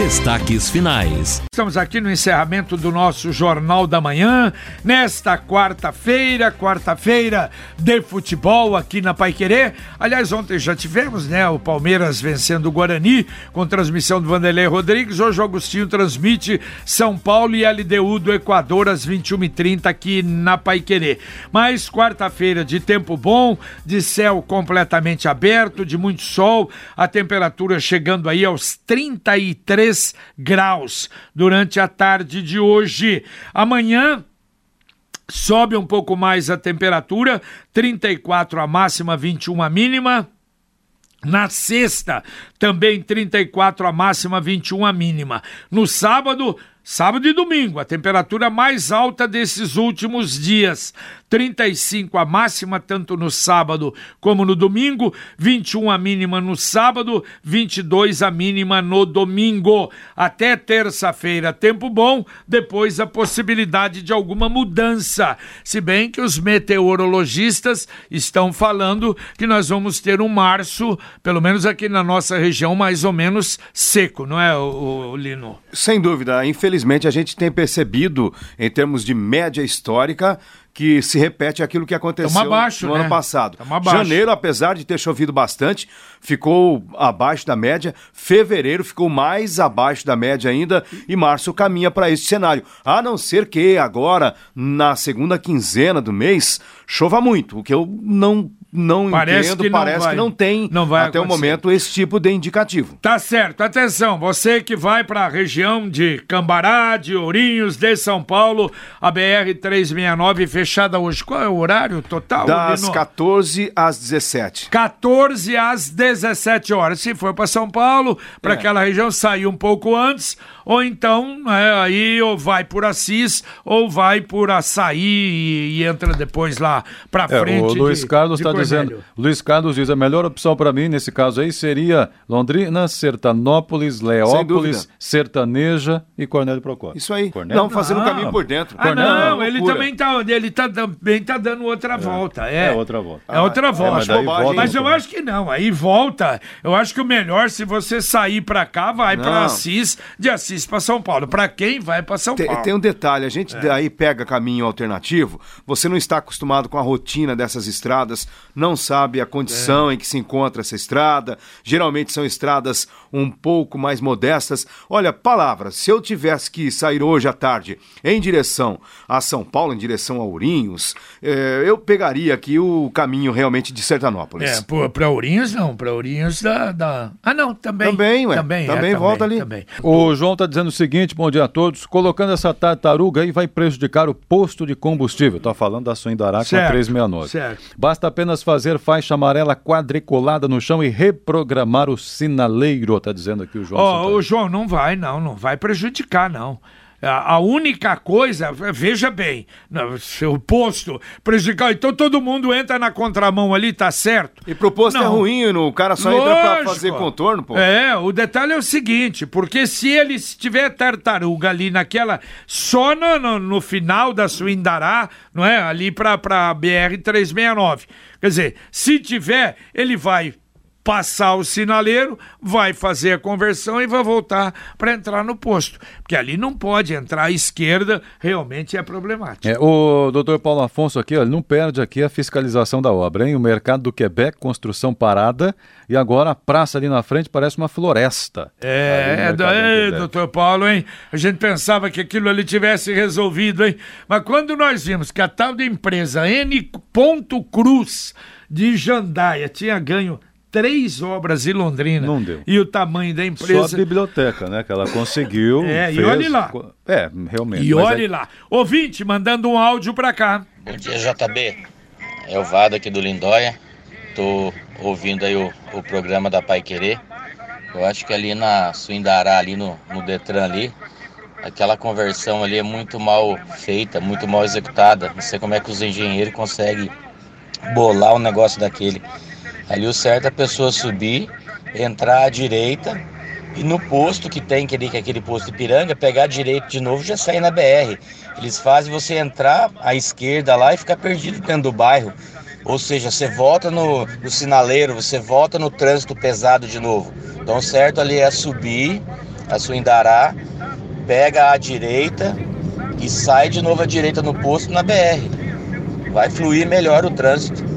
Destaques finais. Estamos aqui no encerramento do nosso Jornal da Manhã, nesta quarta-feira, quarta-feira de futebol aqui na Paiquerê. Aliás, ontem já tivemos, né, o Palmeiras vencendo o Guarani com transmissão do Vanderlei Rodrigues. Hoje o Agostinho transmite São Paulo e LDU do Equador às 21h30 aqui na Paiquerê. Mas quarta-feira de tempo bom, de céu completamente aberto, de muito sol, a temperatura chegando aí aos 33 3 graus durante a tarde de hoje. Amanhã sobe um pouco mais a temperatura, 34 a máxima, 21 a mínima. Na sexta, também 34 a máxima, 21 a mínima. No sábado, sábado e domingo, a temperatura mais alta desses últimos dias. 35 a máxima, tanto no sábado como no domingo, 21 a mínima no sábado, 22 a mínima no domingo. Até terça-feira, tempo bom, depois a possibilidade de alguma mudança. Se bem que os meteorologistas estão falando que nós vamos ter um março, pelo menos aqui na nossa região, mais ou menos seco, não é, o, o Lino? Sem dúvida. Infelizmente, a gente tem percebido, em termos de média histórica, que se repete aquilo que aconteceu abaixo, no né? ano passado. Janeiro, apesar de ter chovido bastante, ficou abaixo da média. Fevereiro ficou mais abaixo da média ainda e março caminha para esse cenário. A não ser que agora, na segunda quinzena do mês, chova muito, o que eu não não parece entendo, que parece não vai, que não tem não vai até acontecer. o momento esse tipo de indicativo. Tá certo, atenção, você que vai para a região de Cambará, de Ourinhos, de São Paulo, a BR 369 fechada hoje. Qual é o horário total? Das Lino? 14 às 17. 14 às 17 horas. Se for para São Paulo, para É. aquela região, sair um pouco antes, ou então é, aí ou vai por Assis ou vai por Açaí e, e entra depois lá para É, frente. o Luiz de- Carlos está dizendo. Luiz Carlos diz a melhor opção para mim nesse caso aí seria Londrina, Sertanópolis, Leópolis. Sertaneja e Cornélio Procópio. Isso aí. Cornélio? Não, fazendo Não. caminho por dentro. Ah, Cornélio é não, ele também tá, ele tá, também tá dando outra volta. É, É outra volta. É outra é, volta. mas mas eu acho que não. Aí volta. Eu acho que o melhor, se você sair pra cá, vai pra Não. Assis, de Assis pra São Paulo. Pra quem vai pra São Tem, Paulo? tem um detalhe, a gente É. daí pega caminho alternativo, você não está acostumado com a rotina dessas estradas, não sabe a condição É. em que se encontra essa estrada, geralmente são estradas um pouco mais modestas. Olha, palavras, se eu tivesse que sair hoje à tarde em direção a São Paulo, em direção a Ourinhos, eh, eu pegaria aqui o caminho realmente de Sertanópolis. É, pô, pra Ourinhos não, pra Ourinhos da, da... Ah, não, também. Também, ué, Também, é, também volta ali. Também. O João está dizendo o seguinte, bom dia a todos. Colocando essa tartaruga aí vai prejudicar o posto de combustível. Está falando da Suindará com a Certo, 369. certo. Basta apenas fazer faixa amarela quadriculada no chão e reprogramar o sinaleiro, está dizendo aqui o João. Ó, Santana. o João, não vai, não, não vai prejudicar, não. A única coisa, veja bem, não, se o posto prejudicar, então todo mundo entra na contramão ali, tá certo? E pro posto é Não. ruim, no- o cara só entra pra Lógico. fazer contorno, pô. É, o detalhe é o seguinte, porque se ele tiver tartaruga ali naquela, só no, no, no final da Suindará, não é? Ali pra, pra BR-369. Quer dizer, se tiver, ele vai passar o sinaleiro, vai fazer a conversão e vai voltar para entrar no posto. Porque ali não pode entrar à esquerda, realmente é problemático. É, o doutor Paulo Afonso aqui, ó, não perde aqui a fiscalização da obra, hein? O mercado do Quebec, construção parada, e agora a praça ali na frente parece uma floresta. É, é, é, doutor Paulo, hein? A gente pensava que aquilo ali tivesse resolvido, hein? Mas quando nós vimos que a tal da empresa N. Cruz de Jandaia tinha ganho três obras em Londrina. Não deu. E o tamanho da Só a empresa. biblioteca, né? Que ela conseguiu. É, e fez- olhe lá. É, realmente. E olhe é- lá. Ouvinte, mandando um áudio pra cá. Bom dia, JB. É o Vado aqui do Lindóia. Tô ouvindo aí o, o programa da Pai Querer. Eu acho que ali na Suindará, ali no, no Detran ali, aquela conversão ali é muito mal feita, muito mal executada. Não sei como é que os engenheiros conseguem bolar um negócio daquele. Ali o certo é a pessoa subir, entrar à direita e no posto que tem, que, é aquele posto de piranga, pegar a direita de novo já sair na BR. Eles fazem você entrar à esquerda lá e ficar perdido dentro do bairro. Ou seja, você volta no, no sinaleiro, você volta no trânsito pesado de novo. Então, o certo ali é subir a Suindará, pega a direita e sai de novo à direita no posto na BR. Vai fluir melhor o trânsito.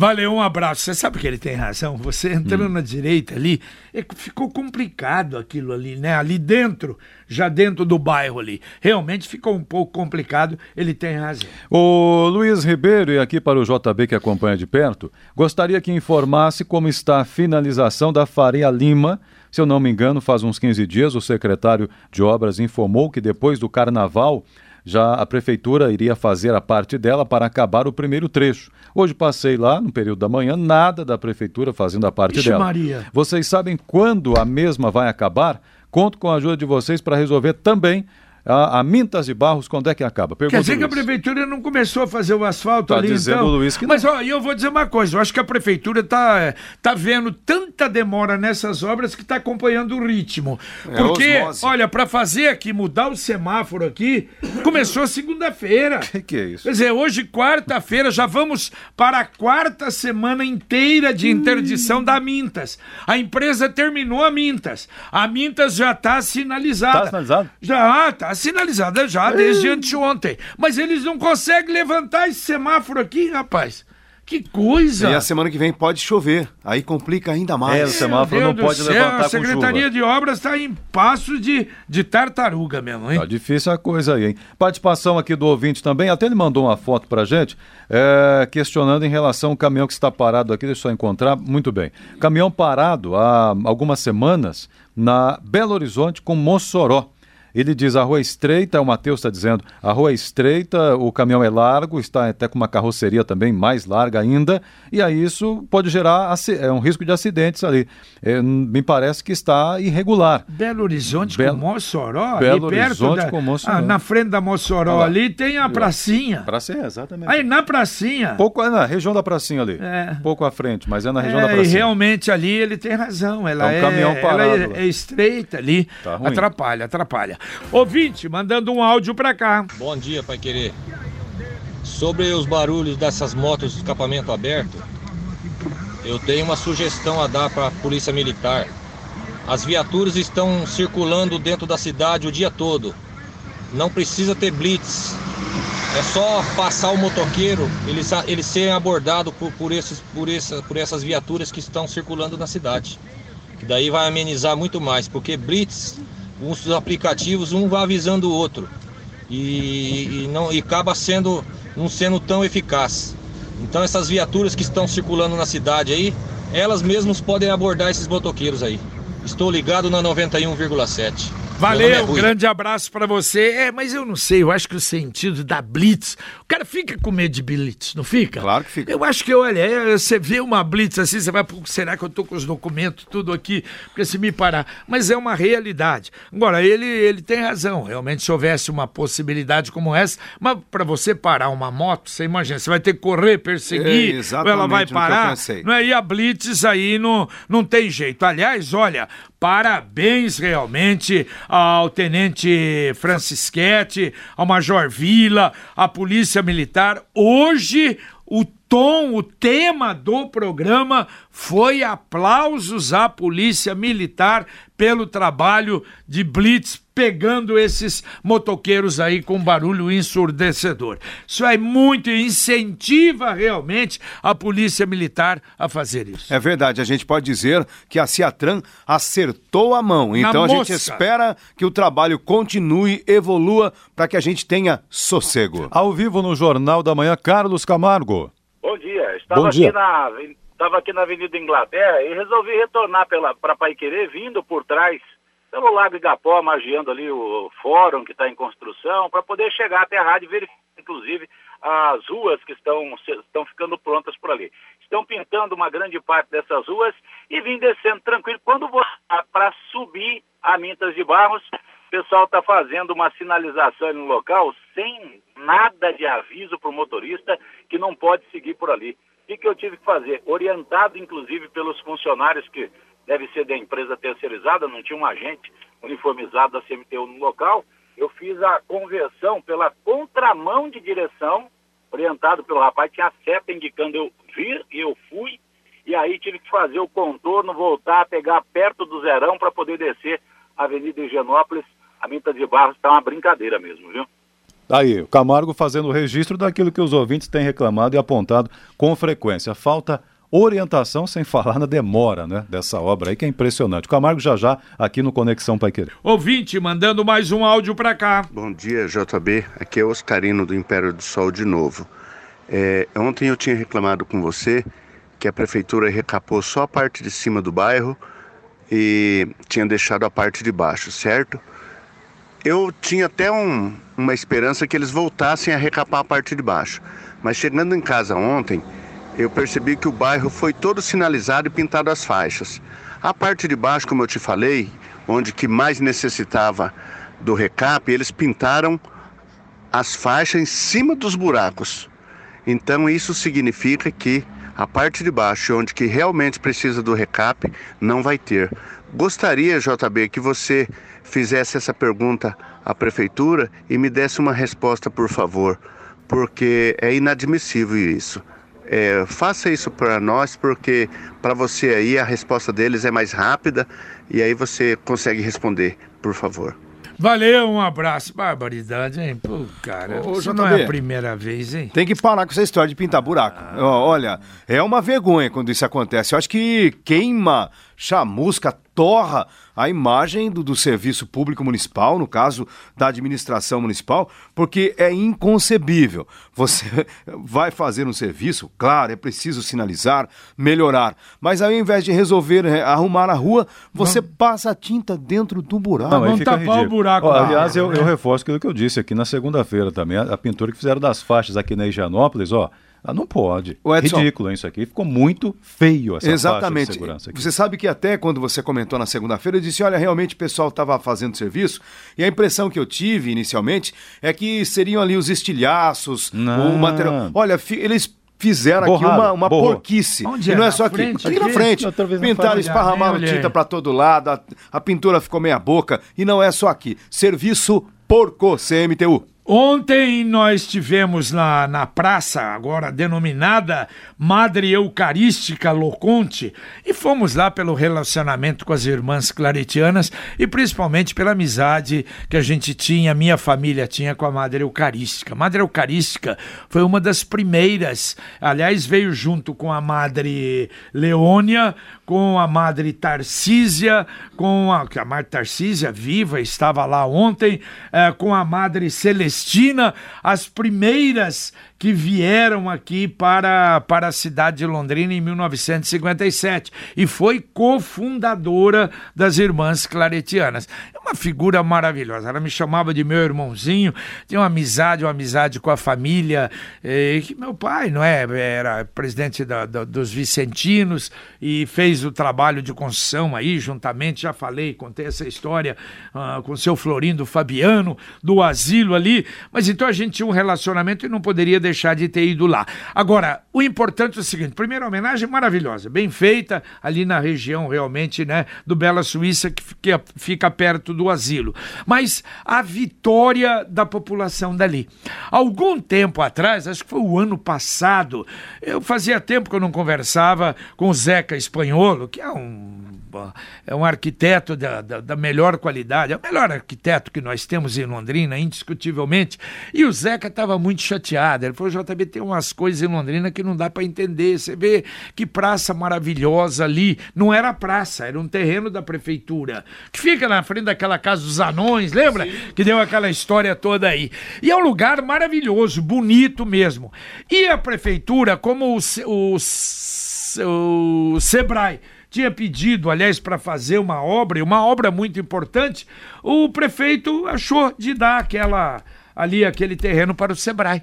Valeu, um abraço. Você sabe que ele tem razão. Você entrando Hum. na direita ali, é ficou complicado aquilo ali, né? Ali dentro, já dentro do bairro ali. Realmente ficou um pouco complicado. Ele tem razão. O Luiz Ribeiro, e aqui para o JB que acompanha de perto, gostaria que informasse como está a finalização da Faria Lima. Se eu não me engano, faz uns 15 dias, o secretário de Obras informou que depois do carnaval já a prefeitura iria fazer a parte dela para acabar o primeiro trecho. Hoje passei lá no período da manhã, nada da prefeitura fazendo a parte Ixi, dela. Maria. Vocês sabem quando a mesma vai acabar? Conto com a ajuda de vocês para resolver também a, a Mintas de Barros, quando é que acaba? Pergunta Quer dizer que a prefeitura não começou a fazer o asfalto Tá ali, dizendo então? o Luiz que não. Mas, ó, e eu vou dizer uma coisa. Eu acho que a prefeitura tá, tá vendo tanta demora nessas obras que tá acompanhando o ritmo. É, Porque, osmose. olha, para fazer aqui, mudar o semáforo aqui, começou segunda-feira. Que que é isso? Quer dizer, hoje, quarta-feira, já vamos para a quarta semana inteira de interdição da Mintas. A empresa terminou a Mintas. A Mintas já está sinalizada. Tá sinalizado? Já, está sinalizada já desde anteontem. Mas eles não conseguem levantar esse semáforo aqui, rapaz. Que coisa! E a semana que vem pode chover. Aí complica ainda É, mais. o semáforo não pode céu, levantar A Secretaria chuva. de Obras está em passo de, de tartaruga mesmo, hein? Tá difícil a coisa aí, hein? Participação aqui do ouvinte também, até ele mandou uma foto pra gente, é, questionando em relação ao caminhão que está parado aqui, deixa eu só encontrar, muito bem. Caminhão parado há algumas semanas na Belo Horizonte com Mossoró. Ele diz, a rua é estreita, o Matheus está dizendo, a rua é estreita, o caminhão é largo, está até com uma carroceria também mais larga ainda, e aí isso pode gerar é, um risco de acidentes ali. É, me parece que está irregular. Belo Horizonte Belo- com Mossoró, Belo ali perto Horizonte da, com Mossoró. Ah, na frente da Mossoró lá. ali tem a pracinha. Pra ser, exatamente. Aí na pracinha. Pouco é na região da pracinha ali. É. Pouco à frente, mas é na região É, da e pracinha. realmente ali ele tem razão. Ela Tá um é, caminhão ela parado é, lá. é estreita ali. Tá atrapalha, atrapalha. Ouvinte, mandando um áudio pra cá. Bom dia, Pai Querer. Sobre os barulhos dessas motos de escapamento aberto, eu tenho uma sugestão a dar para a Polícia Militar. As viaturas estão circulando dentro da cidade o dia todo. Não precisa ter blitz. É só passar o motoqueiro, eles, eles serem abordados por, por, esses, por, essa, por essas viaturas que estão circulando na cidade. Que daí vai amenizar muito mais, porque blitz, os aplicativos, um vai avisando o outro. E, e não, e acaba sendo, não sendo tão eficaz. Então essas viaturas que estão circulando na cidade aí, elas mesmas podem abordar esses motoqueiros aí. Estou ligado na 91,7. Nome é Valeu, um grande abraço pra você. É, mas eu não sei, eu acho que o sentido da blitz, o cara fica com medo de blitz, não fica? Claro que fica. Eu acho que, olha, é, você vê uma blitz assim, você vai, "Pô, será que eu tô com os documentos tudo aqui? Porque se me parar. Mas é uma realidade. Agora, ele, ele tem razão. Realmente, se houvesse uma possibilidade como essa, mas pra você parar uma moto, você imagina, você vai ter que correr, perseguir, É, ou ela vai parar. Não é? E a Blitz aí não, não tem jeito. Aliás, olha, parabéns realmente ao Tenente Francischetti, ao Major Vila, à Polícia Militar. Hoje, o tom, o tema do programa foi aplausos à Polícia Militar pelo trabalho de Blitz pegando esses motoqueiros aí com barulho ensurdecedor. Isso é muito incentiva realmente a Polícia Militar a fazer isso. É verdade, a gente pode dizer que a Ciatran acertou a mão. Então a gente mosca. espera que o trabalho continue, evolua, para que a gente tenha sossego. Ao vivo no Jornal da Manhã, Carlos Camargo. Bom dia. Estava, Bom aqui dia. Na, estava aqui na Avenida Inglaterra e resolvi retornar para Paiquerê, vindo por trás, pelo Lago Igapó, magiando ali o fórum que está em construção, para poder chegar até a rádio e verificar, inclusive, as ruas que estão, estão ficando prontas por ali. Estão pintando uma grande parte dessas ruas e vim descendo tranquilo. Quando vou para subir a Mintas de Barros, o pessoal está fazendo uma sinalização ali no local sem nada de aviso para o motorista que não pode seguir por ali. O que, eu tive que fazer? Orientado, inclusive, pelos funcionários que deve ser da empresa terceirizada, não tinha um agente uniformizado da CMTU no local, eu fiz a conversão pela contramão de direção orientado pelo rapaz, tinha a seta indicando eu vir e eu fui, e aí tive que fazer o contorno, voltar, pegar perto do Zerão para poder descer a Avenida Higienópolis. A Minta de Barros está uma brincadeira mesmo, viu? Aí, o Camargo fazendo o registro daquilo que os ouvintes têm reclamado e apontado com frequência. Falta orientação, sem falar na demora, né, dessa obra aí, que é impressionante. O Camargo já já aqui no Conexão Pai Querer. Ouvinte, mandando mais um áudio para cá. Bom dia, JB. Aqui é o Oscarino do Império do Sol de novo. É, ontem eu tinha reclamado com você que a prefeitura recapou só a parte de cima do bairro e tinha deixado a parte de baixo, certo? Eu tinha até um, uma esperança que eles voltassem a recapar a parte de baixo. Mas chegando em casa ontem, eu percebi que o bairro foi todo sinalizado e pintado as faixas. A parte de baixo, como eu te falei, onde que mais necessitava do recap, eles pintaram as faixas em cima dos buracos. Então isso significa que a parte de baixo, onde que realmente precisa do recap, não vai ter. Gostaria, JB, que você fizesse essa pergunta à prefeitura e me desse uma resposta, por favor, porque é inadmissível isso. É, faça isso para nós, porque para você aí a resposta deles é mais rápida e aí você consegue responder, por favor. Valeu, um abraço. Barbaridade, hein? Pô, cara, Ô, isso não é a primeira vez, hein? Tem que parar com essa história de pintar buraco. Ó, Olha, é uma vergonha quando isso acontece. Eu acho que queima, chamusca, torra a imagem do, do serviço público municipal, no caso da administração municipal, porque é inconcebível. Você vai fazer um serviço, claro, é preciso sinalizar, melhorar, mas ao invés de resolver eh, arrumar a rua, você passa a tinta dentro do buraco. Não, fica tapar o ridículo. buraco Ó, aliás, eu, eu reforço aquilo que eu disse aqui na segunda-feira também. A, a pintura que fizeram das faixas aqui na Higienópolis, ó. Ah, não pode. Ô, Edson. Ridículo hein, isso aqui. Ficou muito feio essa faixa de Exatamente. segurança aqui. Você sabe que até quando você comentou na segunda-feira, eu disse: olha, realmente o pessoal estava fazendo serviço, e a impressão que eu tive inicialmente é que seriam ali os estilhaços, Não. o material. Olha, eles. Fizeram aqui Borraram, uma, uma borrou. porquice. Onde e é? não é Na só aqui. frente? Aqui na Aqui? frente. Pintaram, esparramaram tinta pra todo lado, a, a pintura ficou meia boca. E não é só aqui. Serviço porco CMTU. Ontem nós tivemos na, na praça, agora denominada Madre Eucarística Loconte, e fomos lá pelo relacionamento com as irmãs claretianas e principalmente pela amizade que a gente tinha, minha família tinha com a Madre Eucarística. Madre Eucarística foi uma das primeiras, aliás, veio junto com a Madre Leônia, com a Madre Tarcísia, com a, a Madre Tarcísia viva estava lá ontem, eh, com a Madre Celestina, as primeiras que vieram aqui para, para a cidade de Londrina em 1957 e foi cofundadora das Irmãs Claretianas. É uma figura maravilhosa. Ela me chamava de meu irmãozinho, tinha uma amizade, uma amizade com a família, eh, que meu pai, não é, era presidente da- da- dos Vicentinos e fez o trabalho de construção aí juntamente, já falei, contei essa história ah, com o seu Florindo Fabiano, do asilo ali, mas então a gente tinha um relacionamento e não poderia deixar de ter ido lá. Agora, o importante é o seguinte, primeira homenagem maravilhosa, bem feita ali na região realmente, né, do Bela Suíça, que fica, fica perto do asilo. Mas a vitória da população dali. Algum tempo atrás, acho que foi o ano passado, eu fazia tempo que eu não conversava com o Zeca Espanholo, que é um é um arquiteto da, da, da melhor qualidade, é o melhor arquiteto que nós temos em Londrina, indiscutivelmente. E o Zeca estava muito chateado. Ele falou: JB, tem umas coisas em Londrina que não dá para entender. Você vê que praça maravilhosa ali. Não era praça, era um terreno da prefeitura, que fica na frente daquela casa dos anões, lembra? Que deu aquela história toda aí. E é um lugar maravilhoso, bonito mesmo. E a prefeitura, como o, o, o Sebrae tinha pedido, aliás, para fazer uma obra, uma obra muito importante, o prefeito achou de dar aquela ali aquele terreno para o Sebrae.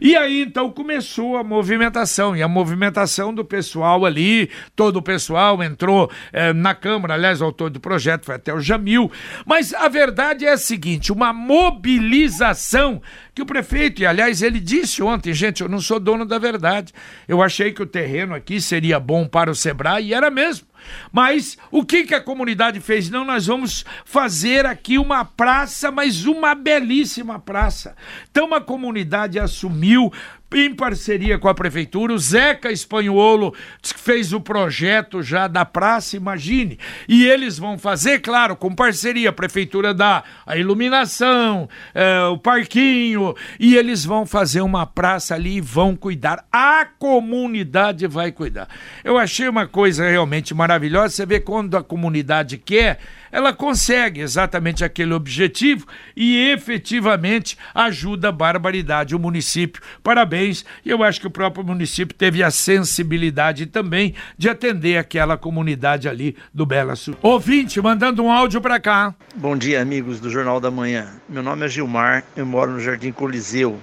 E aí então começou a movimentação, e a movimentação do pessoal ali, todo o pessoal entrou eh, na Câmara, aliás, o autor do projeto foi até o Jamil, mas a verdade é a seguinte, uma mobilização que o prefeito, e aliás ele disse ontem, gente, eu não sou dono da verdade, eu achei que o terreno aqui seria bom para o Sebrae, e era mesmo. Mas o que, que a comunidade fez? Não, nós vamos fazer aqui uma praça, mas uma belíssima praça. Então a comunidade assumiu em parceria com a prefeitura. O Zeca Espanholo fez o projeto já da praça, imagine. E eles vão fazer, claro, com parceria. A prefeitura dá a iluminação, é, o parquinho, e eles vão fazer uma praça ali e vão cuidar. A comunidade vai cuidar. Eu achei uma coisa realmente maravilhosa. Você vê quando a comunidade quer ela consegue exatamente aquele objetivo e efetivamente ajuda a barbaridade o município. Parabéns, e eu acho que o próprio município teve a sensibilidade também de atender aquela comunidade ali do Bela Sul. Ouvinte, mandando um áudio para cá. Bom dia, amigos do Jornal da Manhã. Meu nome é Gilmar, eu moro no Jardim Coliseu,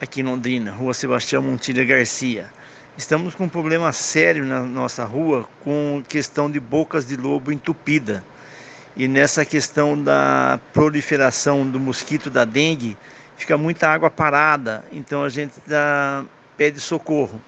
aqui em Londrina, Rua Sebastião Montilha Garcia. Estamos com um problema sério na nossa rua com questão de bocas de lobo entupida. E nessa questão da proliferação do mosquito da dengue, fica muita água parada, então a gente dá, pede socorro.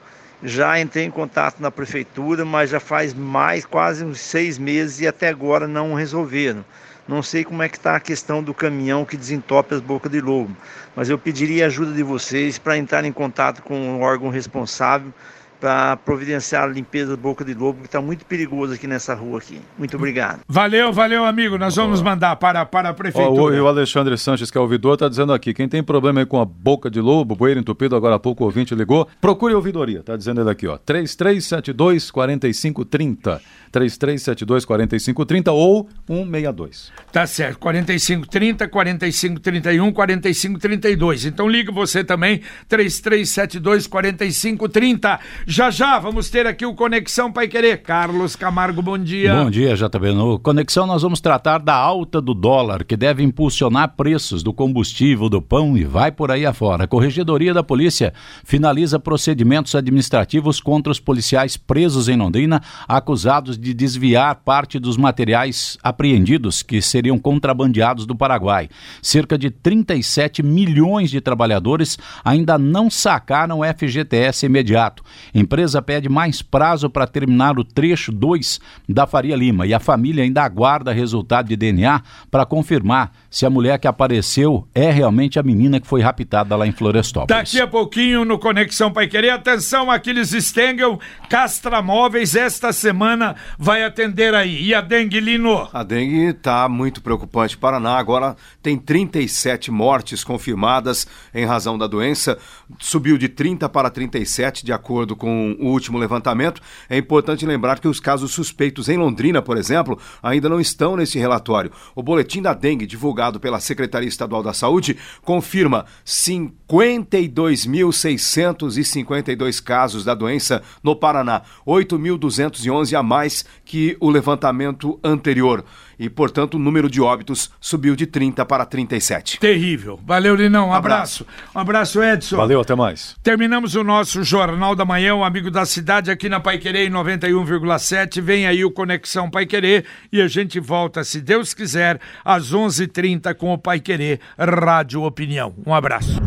Já entrei em contato na prefeitura, mas já faz mais quase uns seis meses e até agora não resolveram. Não sei como é que está a questão do caminhão que desentope as bocas de lobo, mas eu pediria ajuda de vocês para entrar em contato com o órgão responsável para providenciar a limpeza da boca de lobo, que está muito perigoso aqui nessa rua aqui. Muito obrigado. Valeu, valeu, amigo. Nós vamos mandar para, para a prefeitura. Oh, o, o Alexandre Sanches, que é ouvidor, está dizendo aqui, quem tem problema aí com a boca de lobo, bueiro entupido, agora há pouco o ouvinte ligou, procure a ouvidoria, está dizendo ele aqui, ó, 3372 4530. 3372 4530 ou 162. Tá certo, 4530, 4531, 4532. Então liga você também, 3372 4530. Já já vamos ter aqui o Conexão Pai Querer. Carlos Camargo, bom dia. Bom dia, JB. No Conexão nós vamos tratar da alta do dólar, que deve impulsionar preços do combustível, do pão e vai por aí afora. A Corregedoria da Polícia finaliza procedimentos administrativos contra os policiais presos em Londrina, acusados de desviar parte dos materiais apreendidos que seriam contrabandeados do Paraguai. Cerca de 37 milhões de trabalhadores ainda não sacaram o FGTS imediato. Empresa pede mais prazo para terminar o trecho 2 da Faria Lima e a família ainda aguarda resultado de DNA para confirmar se a mulher que apareceu é realmente a menina que foi raptada lá em Florestópolis. Daqui a pouquinho no Conexão Pai Querer, atenção, Aquiles Stengel, Castramóveis, esta semana vai atender aí. E a dengue, Lino? A dengue está muito preocupante. Paraná agora tem 37 mortes confirmadas em razão da doença. Subiu de 30 para 37, de acordo com o último levantamento. É importante lembrar que os casos suspeitos em Londrina, por exemplo, ainda não estão nesse relatório. O boletim da dengue, divulgado pela Secretaria Estadual da Saúde, confirma 52.652 casos da doença no Paraná, 8.211 a mais que o levantamento anterior. E, portanto, o número de óbitos subiu de 30 para 37. Terrível. Valeu, Linão. Um abraço. Um abraço, Edson. Valeu, até mais. Terminamos o nosso Jornal da Manhã, o Amigo da Cidade, aqui na Pai Querer, em 91,7. Vem aí o Conexão Pai Querer e a gente volta, se Deus quiser, às 11:30 h 30 com o Pai Querer Rádio Opinião. Um abraço.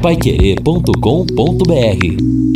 Paiquerê.com.br